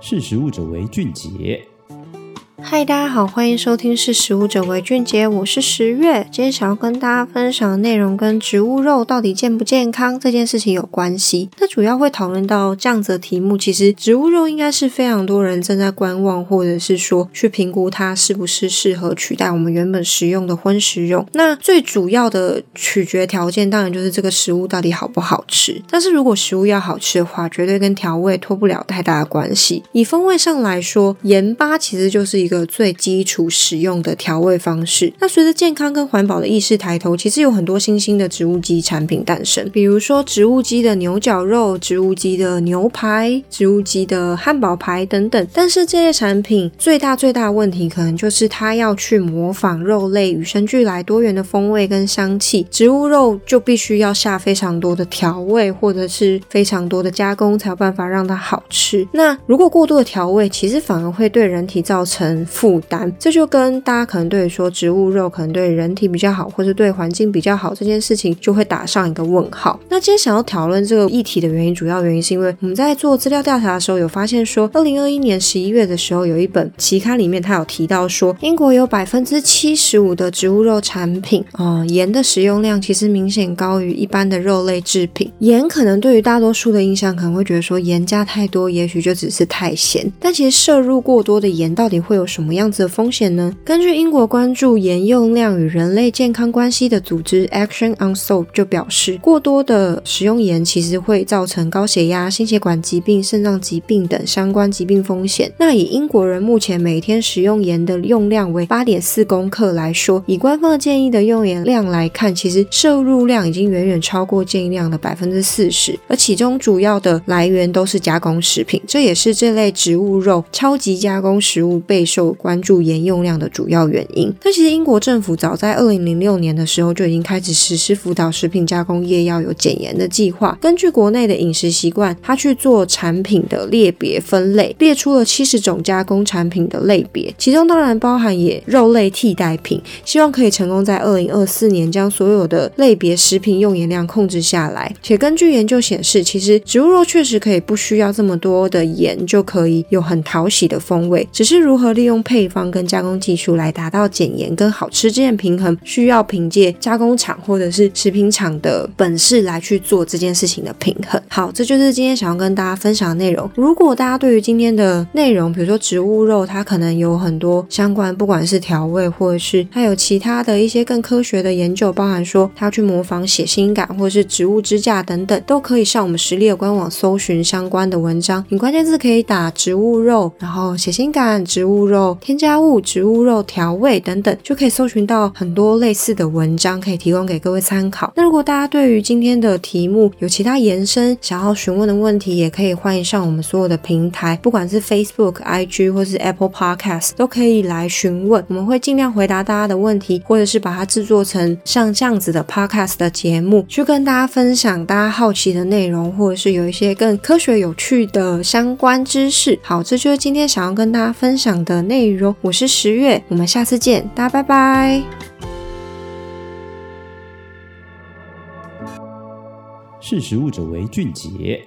识时务者为俊杰。嗨，大家好，欢迎收听《识食物者为俊杰》，我是十月。今天想要跟大家分享的内容跟植物肉到底健不健康这件事情有关系。那主要会讨论到这样子的题目，其实植物肉应该是非常多人正在观望，或者是说去评估它是不是适合取代我们原本食用的荤食肉。那最主要的取决条件，当然就是这个食物到底好不好吃。但是如果食物要好吃的话，绝对跟调味脱不了太大的关系。以风味上来说，盐巴其实就是一一个。最基础使用的调味方式。那随着健康跟环保的意识抬头，其实有很多新兴的植物基产品诞生，比如说植物基的牛绞肉、植物基的牛排、植物基的汉堡排等等。但是这些产品最大最大的问题，可能就是它要去模仿肉类与生俱来多元的风味跟香气，植物肉就必须要下非常多的调味，或者是非常多的加工，才有办法让它好吃。那如果过度的调味，其实反而会对人体造成负担，这就跟大家可能对于说植物肉可能对人体比较好，或是对环境比较好这件事情，就会打上一个问号。那今天想要讨论这个议题的原因，主要原因是因为我们在做资料调查的时候，有发现说，二零二一年十一月的时候，有一本期刊里面，它有提到说，英国有百分之七十五的植物肉产品，啊、盐的使用量其实明显高于一般的肉类制品。盐可能对于大多数的印象，可能会觉得说盐加太多，也许就只是太咸。但其实摄入过多的盐，到底会有什么样子的风险呢？根据英国关注盐用量与人类健康关系的组织 Action on Salt 就表示，过多的食用盐其实会造成高血压、心血管疾病、肾脏疾病等相关疾病风险。那以英国人目前每天食用盐的用量为八点四公克来说，以官方建议的用盐量来看，其实摄入量已经远远超过建议量的百分之四十，而其中主要的来源都是加工食品，这也是这类植物肉超级加工食物备受关。关注盐用量的主要原因。但其实英国政府早在二零零六年的时候就已经开始实施辅导食品加工业要有减盐的计划。根据国内的饮食习惯，他去做产品的列别分类，列出了七十种加工产品的类别，其中当然包含也肉类替代品。希望可以成功在二零二四年将所有的类别食品用盐量控制下来。且根据研究显示，其实植物肉确实可以不需要这么多的盐就可以有很讨喜的风味，只是如何利用用配方跟加工技术来达到减盐跟好吃之间平衡，需要凭借加工厂或者是食品厂的本事来去做这件事情的平衡。好，这就是今天想要跟大家分享的内容。如果大家对于今天的内容，比如说植物肉，它可能有很多相关，不管是调味或者是还有其他的一些更科学的研究，包含说它要去模仿血腥感或者是植物支架等等，都可以上我们食力的官网搜寻相关的文章。你关键字可以打植物肉，然后血腥感、植物肉添加物、植物肉调味等等，就可以搜寻到很多类似的文章，可以提供给各位参考。那如果大家对于今天的题目有其他延伸想要询问的问题，也可以欢迎上我们所有的平台，不管是 Facebook、IG 或是 Apple Podcast，都可以来询问，我们会尽量回答大家的问题，或者是把它制作成像这样子的 Podcast 的节目，去跟大家分享大家好奇的内容，或者是有一些更科学有趣的相关知识。好，这就是今天想要跟大家分享的内容。我是十月，我们下次见，大家拜拜。识时务者为俊杰。